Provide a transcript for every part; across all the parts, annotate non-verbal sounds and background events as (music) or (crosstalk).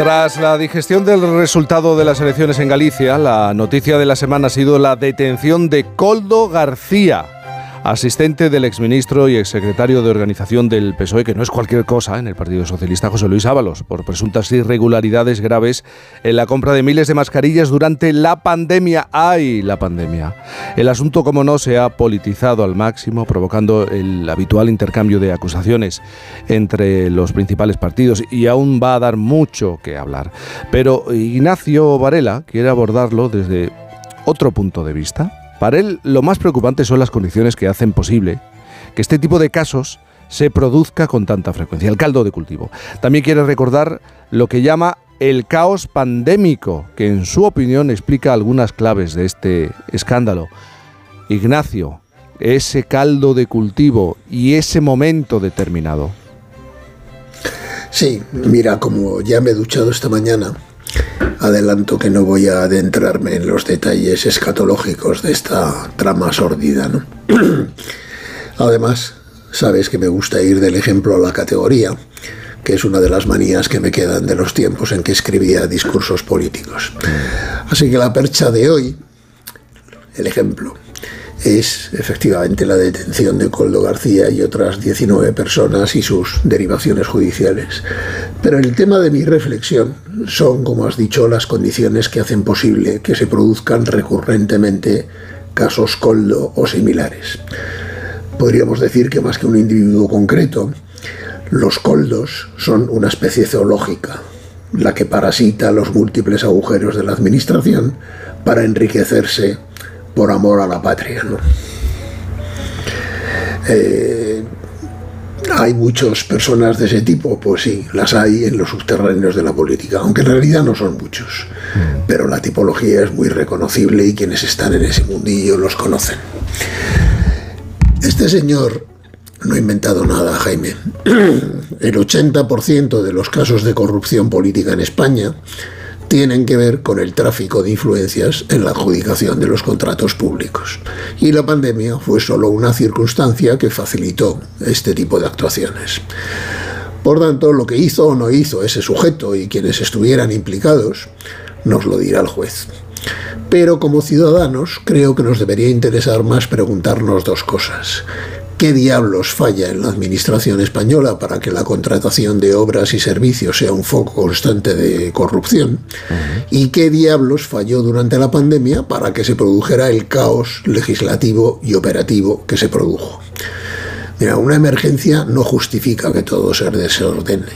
Tras la digestión del resultado de las elecciones en Galicia, la noticia de la semana ha sido la detención de Coldo García asistente del exministro y exsecretario de organización del PSOE, que no es cualquier cosa en el Partido Socialista, José Luis Ábalos, por presuntas irregularidades graves en la compra de miles de mascarillas durante la pandemia. ¡Ay, la pandemia! El asunto, como no, se ha politizado al máximo, provocando el habitual intercambio de acusaciones entre los principales partidos y aún va a dar mucho que hablar. Pero Ignacio Varela quiere abordarlo desde otro punto de vista para él, lo más preocupante son las condiciones que hacen posible que este tipo de casos se produzca con tanta frecuencia, el caldo de cultivo. También quiere recordar lo que llama el caos pandémico, que en su opinión explica algunas claves de este escándalo. Ignacio, ese caldo de cultivo y ese momento determinado. Sí, mira, como ya me he duchado esta mañana, Adelanto que no voy a adentrarme en los detalles escatológicos de esta trama sórdida. ¿no? (clears throat) Además, sabes que me gusta ir del ejemplo a la categoría, que es una de las manías que me quedan de los tiempos en que escribía discursos políticos. Así que la percha de hoy, el ejemplo, es efectivamente la detención de Coldo García y otras 19 personas y sus derivaciones judiciales. Pero el tema de mi reflexión son, como has dicho, las condiciones que hacen posible que se produzcan recurrentemente casos Coldo o similares. Podríamos decir que más que un individuo concreto, los coldos son una especie zoológica, la que parasita los múltiples agujeros de la administración para enriquecerse por amor a la patria. ¿no? Eh, ¿Hay muchas personas de ese tipo? Pues sí, las hay en los subterráneos de la política, aunque en realidad no son muchos. Mm. Pero la tipología es muy reconocible y quienes están en ese mundillo los conocen. Este señor no ha inventado nada, Jaime. (clears throat) El 80% de los casos de corrupción política en España tienen que ver con el tráfico de influencias en la adjudicación de los contratos públicos. Y la pandemia fue solo una circunstancia que facilitó este tipo de actuaciones. Por tanto, lo que hizo o no hizo ese sujeto y quienes estuvieran implicados, nos lo dirá el juez. Pero como ciudadanos creo que nos debería interesar más preguntarnos dos cosas qué diablos falla en la administración española para que la contratación de obras y servicios sea un foco constante de corrupción y qué diablos falló durante la pandemia para que se produjera el caos legislativo y operativo que se produjo. Mira, una emergencia no justifica que todo se desordene.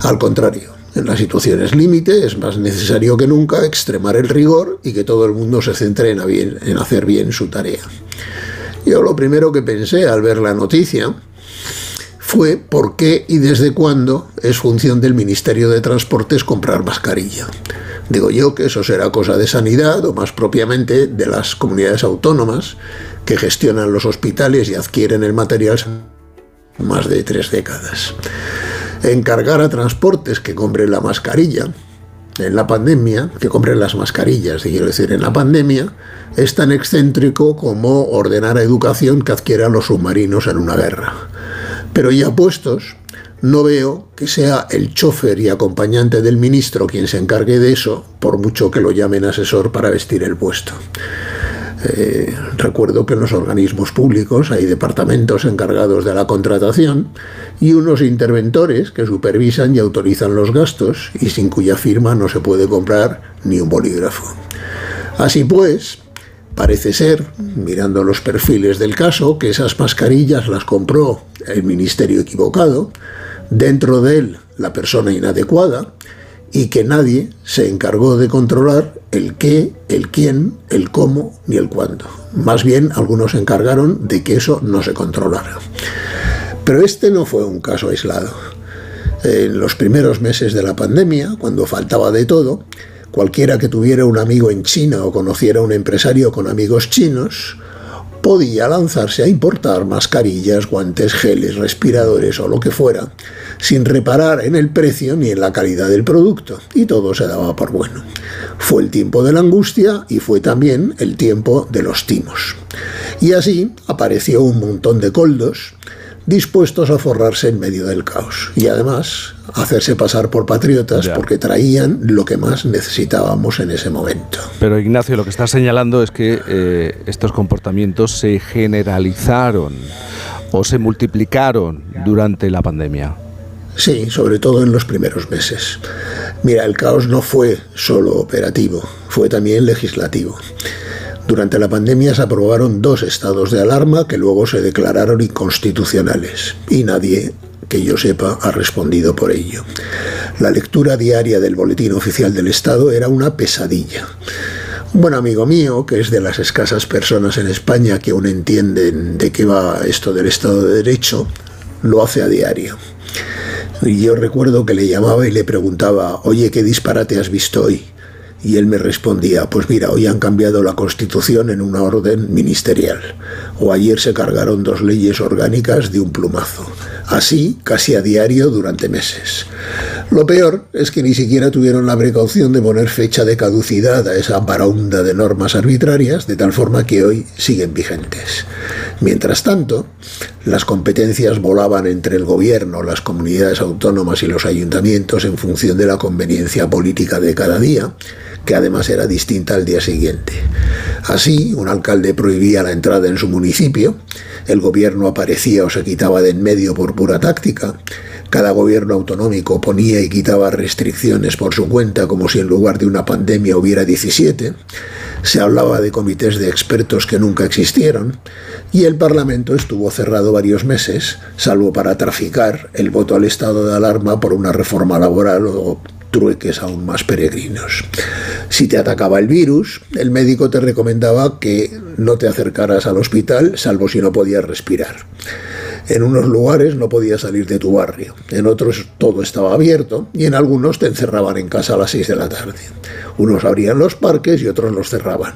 Al contrario, en las situaciones límite es más necesario que nunca extremar el rigor y que todo el mundo se centre en, en hacer bien su tarea. Yo lo primero que pensé al ver la noticia fue por qué y desde cuándo es función del Ministerio de Transportes comprar mascarilla. Digo yo que eso será cosa de sanidad o más propiamente de las comunidades autónomas que gestionan los hospitales y adquieren el material más de tres décadas. Encargar a transportes que compren la mascarilla en la pandemia, que compren las mascarillas, quiero decir, en la pandemia, es tan excéntrico como ordenar a educación que adquiera los submarinos en una guerra. Pero ya puestos, no veo que sea el chofer y acompañante del ministro quien se encargue de eso, por mucho que lo llamen asesor para vestir el puesto. Eh, recuerdo que en los organismos públicos hay departamentos encargados de la contratación y unos interventores que supervisan y autorizan los gastos y sin cuya firma no se puede comprar ni un bolígrafo. Así pues, Parece ser, mirando los perfiles del caso, que esas mascarillas las compró el ministerio equivocado, dentro de él la persona inadecuada, y que nadie se encargó de controlar el qué, el quién, el cómo ni el cuándo. Más bien algunos se encargaron de que eso no se controlara. Pero este no fue un caso aislado. En los primeros meses de la pandemia, cuando faltaba de todo, Cualquiera que tuviera un amigo en China o conociera a un empresario con amigos chinos, podía lanzarse a importar mascarillas, guantes, geles, respiradores o lo que fuera, sin reparar en el precio ni en la calidad del producto, y todo se daba por bueno. Fue el tiempo de la angustia y fue también el tiempo de los timos. Y así apareció un montón de coldos dispuestos a forrarse en medio del caos y además hacerse pasar por patriotas porque traían lo que más necesitábamos en ese momento. Pero Ignacio, lo que está señalando es que eh, estos comportamientos se generalizaron o se multiplicaron durante la pandemia. Sí, sobre todo en los primeros meses. Mira, el caos no fue solo operativo, fue también legislativo. Durante la pandemia se aprobaron dos estados de alarma que luego se declararon inconstitucionales y nadie que yo sepa ha respondido por ello. La lectura diaria del Boletín Oficial del Estado era una pesadilla. Un buen amigo mío, que es de las escasas personas en España que aún entienden de qué va esto del Estado de Derecho, lo hace a diario. Y yo recuerdo que le llamaba y le preguntaba, oye, ¿qué disparate has visto hoy? Y él me respondía, pues mira, hoy han cambiado la Constitución en una orden ministerial, o ayer se cargaron dos leyes orgánicas de un plumazo, así casi a diario durante meses. Lo peor es que ni siquiera tuvieron la precaución de poner fecha de caducidad a esa baraunda de normas arbitrarias, de tal forma que hoy siguen vigentes. Mientras tanto, las competencias volaban entre el gobierno, las comunidades autónomas y los ayuntamientos en función de la conveniencia política de cada día, que además era distinta al día siguiente. Así, un alcalde prohibía la entrada en su municipio, el gobierno aparecía o se quitaba de en medio por pura táctica, cada gobierno autonómico ponía y quitaba restricciones por su cuenta como si en lugar de una pandemia hubiera 17, se hablaba de comités de expertos que nunca existieron, y el Parlamento estuvo cerrado varios meses, salvo para traficar el voto al estado de alarma por una reforma laboral o trueques aún más peregrinos. Si te atacaba el virus, el médico te recomendaba que no te acercaras al hospital, salvo si no podías respirar. En unos lugares no podías salir de tu barrio, en otros todo estaba abierto y en algunos te encerraban en casa a las 6 de la tarde. Unos abrían los parques y otros los cerraban.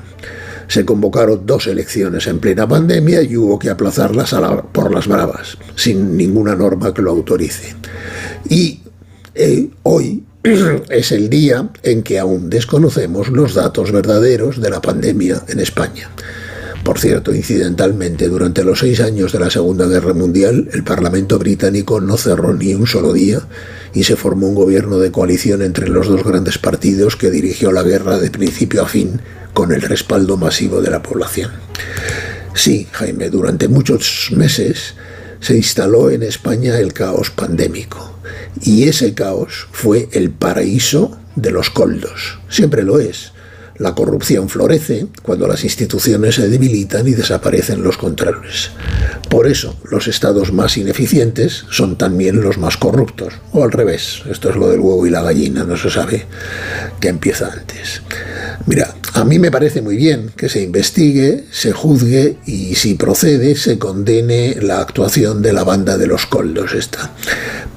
Se convocaron dos elecciones en plena pandemia y hubo que aplazarlas por las bravas, sin ninguna norma que lo autorice. Y eh, hoy (clears throat) es el día en que aún desconocemos los datos verdaderos de la pandemia en España. Por cierto, incidentalmente, durante los seis años de la Segunda Guerra Mundial, el Parlamento británico no cerró ni un solo día y se formó un gobierno de coalición entre los dos grandes partidos que dirigió la guerra de principio a fin con el respaldo masivo de la población. Sí, Jaime, durante muchos meses se instaló en España el caos pandémico y ese caos fue el paraíso de los coldos. Siempre lo es. La corrupción florece cuando las instituciones se debilitan y desaparecen los controles. Por eso, los estados más ineficientes son también los más corruptos. O al revés, esto es lo del huevo y la gallina, no se sabe qué empieza antes. Mira, a mí me parece muy bien que se investigue, se juzgue y si procede se condene la actuación de la banda de los coldos esta.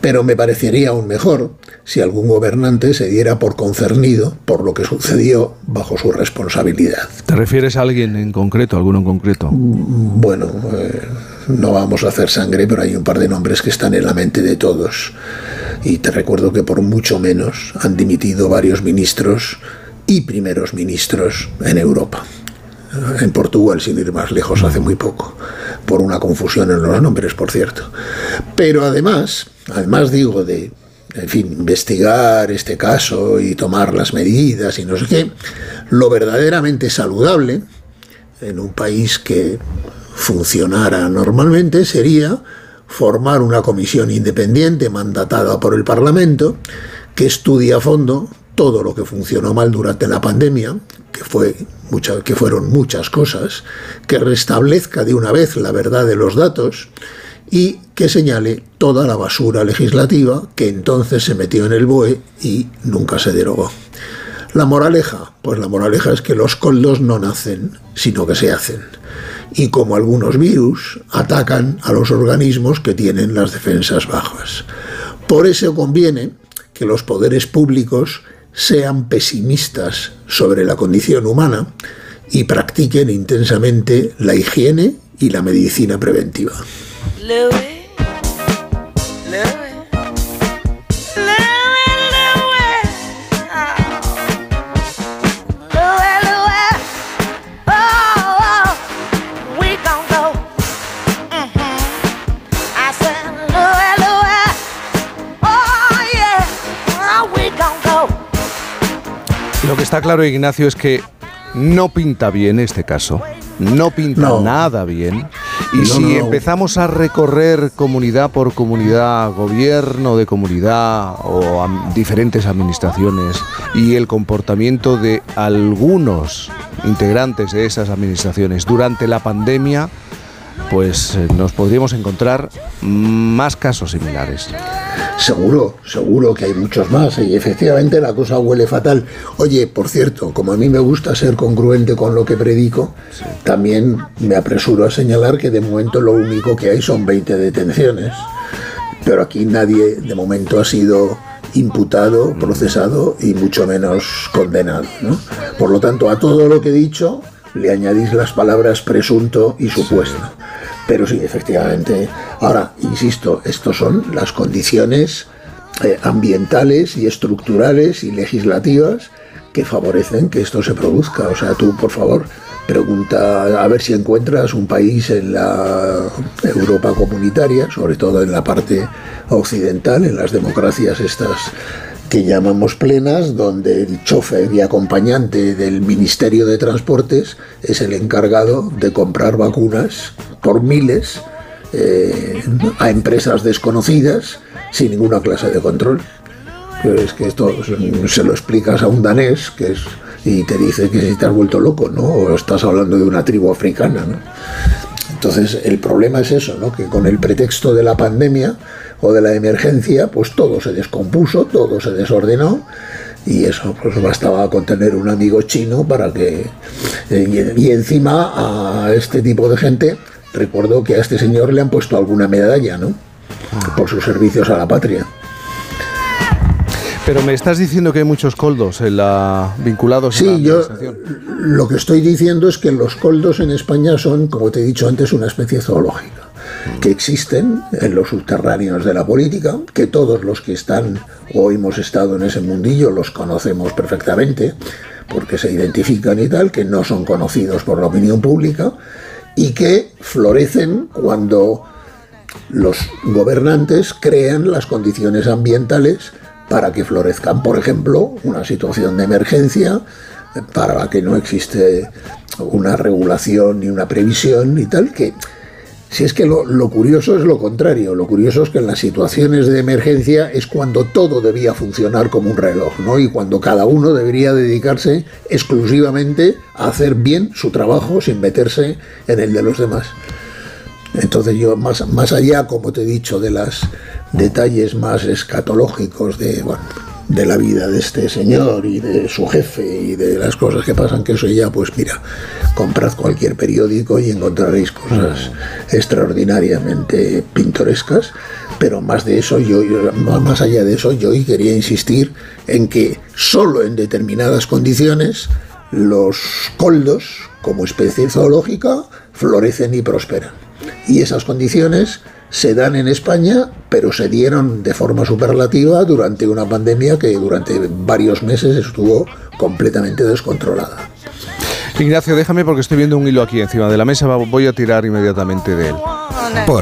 Pero me parecería aún mejor si algún gobernante se diera por concernido por lo que sucedió bajo su responsabilidad. ¿Te refieres a alguien en concreto, alguno en concreto? Bueno, eh, no vamos a hacer sangre, pero hay un par de nombres que están en la mente de todos. Y te recuerdo que por mucho menos han dimitido varios ministros y primeros ministros en Europa. En Portugal, sin ir más lejos, hace muy poco, por una confusión en los nombres, por cierto. Pero además, además digo de, en fin, investigar este caso y tomar las medidas y no sé qué, lo verdaderamente saludable en un país que funcionara normalmente sería formar una comisión independiente mandatada por el Parlamento que estudie a fondo todo lo que funcionó mal durante la pandemia, que, fue que fueron muchas cosas, que restablezca de una vez la verdad de los datos y que señale toda la basura legislativa que entonces se metió en el BOE y nunca se derogó. La moraleja, pues la moraleja es que los coldos no nacen, sino que se hacen. Y como algunos virus, atacan a los organismos que tienen las defensas bajas. Por eso conviene que los poderes públicos sean pesimistas sobre la condición humana y practiquen intensamente la higiene y la medicina preventiva. Está claro, Ignacio, es que no pinta bien este caso. No pinta nada bien. Y si empezamos a recorrer comunidad por comunidad, gobierno de comunidad o diferentes administraciones y el comportamiento de algunos integrantes de esas administraciones durante la pandemia, pues eh, nos podríamos encontrar más casos similares. Seguro, seguro que hay muchos más y efectivamente la cosa huele fatal. Oye, por cierto, como a mí me gusta ser congruente con lo que predico, también me apresuro a señalar que de momento lo único que hay son 20 detenciones. Pero aquí nadie de momento ha sido imputado, procesado y mucho menos condenado. Por lo tanto, a todo lo que he dicho le añadís las palabras presunto y supuesto. Pero sí, efectivamente. Ahora, insisto, estos son las condiciones eh, ambientales y estructurales y legislativas que favorecen que esto se produzca. O sea, tú, por favor, pregunta a ver si encuentras un país en la Europa comunitaria, sobre todo en la parte occidental, en las democracias estas que llamamos plenas, donde el chofer y acompañante del Ministerio de Transportes es el encargado de comprar vacunas por miles eh, a empresas desconocidas sin ninguna clase de control. es que esto se lo explicas a un danés que es, y te dice que si te has vuelto loco, ¿no? O estás hablando de una tribu africana, ¿no? Entonces, el problema es eso, ¿no? Que con el pretexto de la pandemia o de la emergencia, pues todo se descompuso, todo se desordenó y eso pues bastaba con tener un amigo chino para que eh, y, encima a este tipo de gente recuerdo que a este señor le han puesto alguna medalla, ¿no? Por sus servicios a la patria. Pero me estás diciendo que hay muchos coldos en la, vinculados sí, a la yo lo que estoy diciendo es que los coldos en España son, como te he dicho antes, una especie zoológica que existen en los subterráneos de la política, que todos los que están o hemos estado en ese mundillo los conocemos perfectamente, porque se identifican y tal, que no son conocidos por la opinión pública y que florecen cuando los gobernantes crean las condiciones ambientales para que florezcan, por ejemplo, una situación de emergencia para la que no existe una regulación ni una previsión y tal, que si es que lo, curioso es lo contrario, lo curioso es que en las situaciones de emergencia es cuando todo debía funcionar como un reloj, ¿no? Y cuando cada uno debería dedicarse exclusivamente a hacer bien su trabajo sin meterse en el de los demás. Entonces yo, más, más allá, como te he dicho, de los detalles más escatológicos de, de la vida de este señor y de su jefe y de las cosas que pasan, que eso ya, pues mira, comprad cualquier periódico y encontraréis cosas extraordinariamente pintorescas, pero más de eso, yo, más allá de eso, yo quería insistir en que solo en determinadas condiciones los coldos, como especie zoológica, florecen y prosperan. Y esas condiciones se dan en España, pero se dieron de forma superlativa durante una pandemia que durante varios meses estuvo completamente descontrolada. Ignacio, déjame porque estoy viendo un hilo aquí encima de la mesa, voy a tirar inmediatamente de él.